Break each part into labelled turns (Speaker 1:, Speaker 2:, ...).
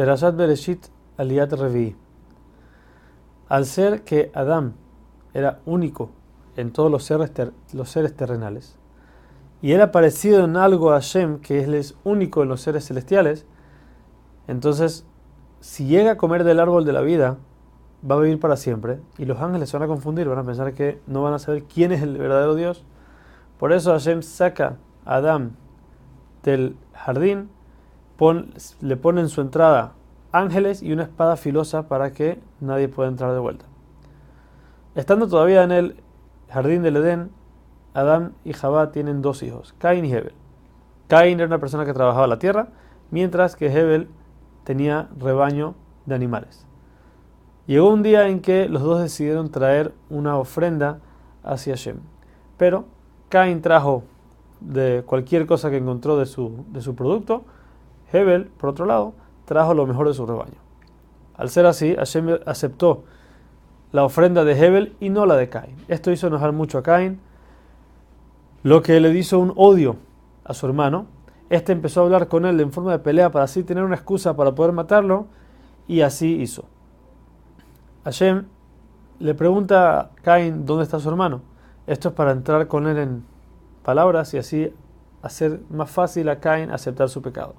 Speaker 1: Perashat Bereshit Aliyat Revi. Al ser que Adán era único en todos los seres, los seres terrenales, y era parecido en algo a Hashem, que él es único en los seres celestiales, entonces, si llega a comer del árbol de la vida, va a vivir para siempre, y los ángeles se van a confundir, van a pensar que no van a saber quién es el verdadero Dios. Por eso Hashem saca a Adán del jardín, le pone en su entrada ángeles y una espada filosa para que nadie pueda entrar de vuelta. Estando todavía en el jardín del Edén, Adán y Jabá tienen dos hijos, Cain y Hebel. Cain era una persona que trabajaba la tierra, mientras que Hebel tenía rebaño de animales. Llegó un día en que los dos decidieron traer una ofrenda hacia Shem. Pero Cain trajo de cualquier cosa que encontró de su, de su producto. Hebel, por otro lado, trajo lo mejor de su rebaño. Al ser así, Hashem aceptó la ofrenda de Hebel y no la de Cain. Esto hizo enojar mucho a Cain, lo que le hizo un odio a su hermano. Este empezó a hablar con él en forma de pelea para así tener una excusa para poder matarlo y así hizo. Hashem le pregunta a Cain dónde está su hermano. Esto es para entrar con él en palabras y así hacer más fácil a Cain aceptar su pecado.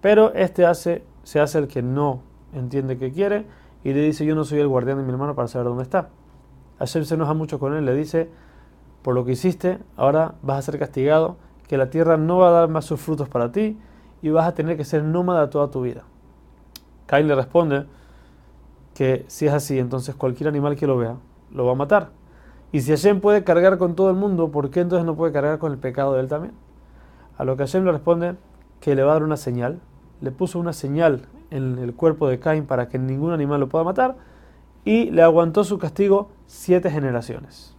Speaker 1: Pero este se hace el que no entiende qué quiere y le dice yo no soy el guardián de mi hermano para saber dónde está. Hashem se enoja mucho con él, le dice por lo que hiciste ahora vas a ser castigado, que la tierra no va a dar más sus frutos para ti y vas a tener que ser nómada toda tu vida. Cain le responde que si es así, entonces cualquier animal que lo vea lo va a matar. Y si Hashem puede cargar con todo el mundo, ¿por qué entonces no puede cargar con el pecado de él también? A lo que Hashem le responde que le va a dar una señal. Le puso una señal en el cuerpo de Cain para que ningún animal lo pueda matar y le aguantó su castigo siete generaciones.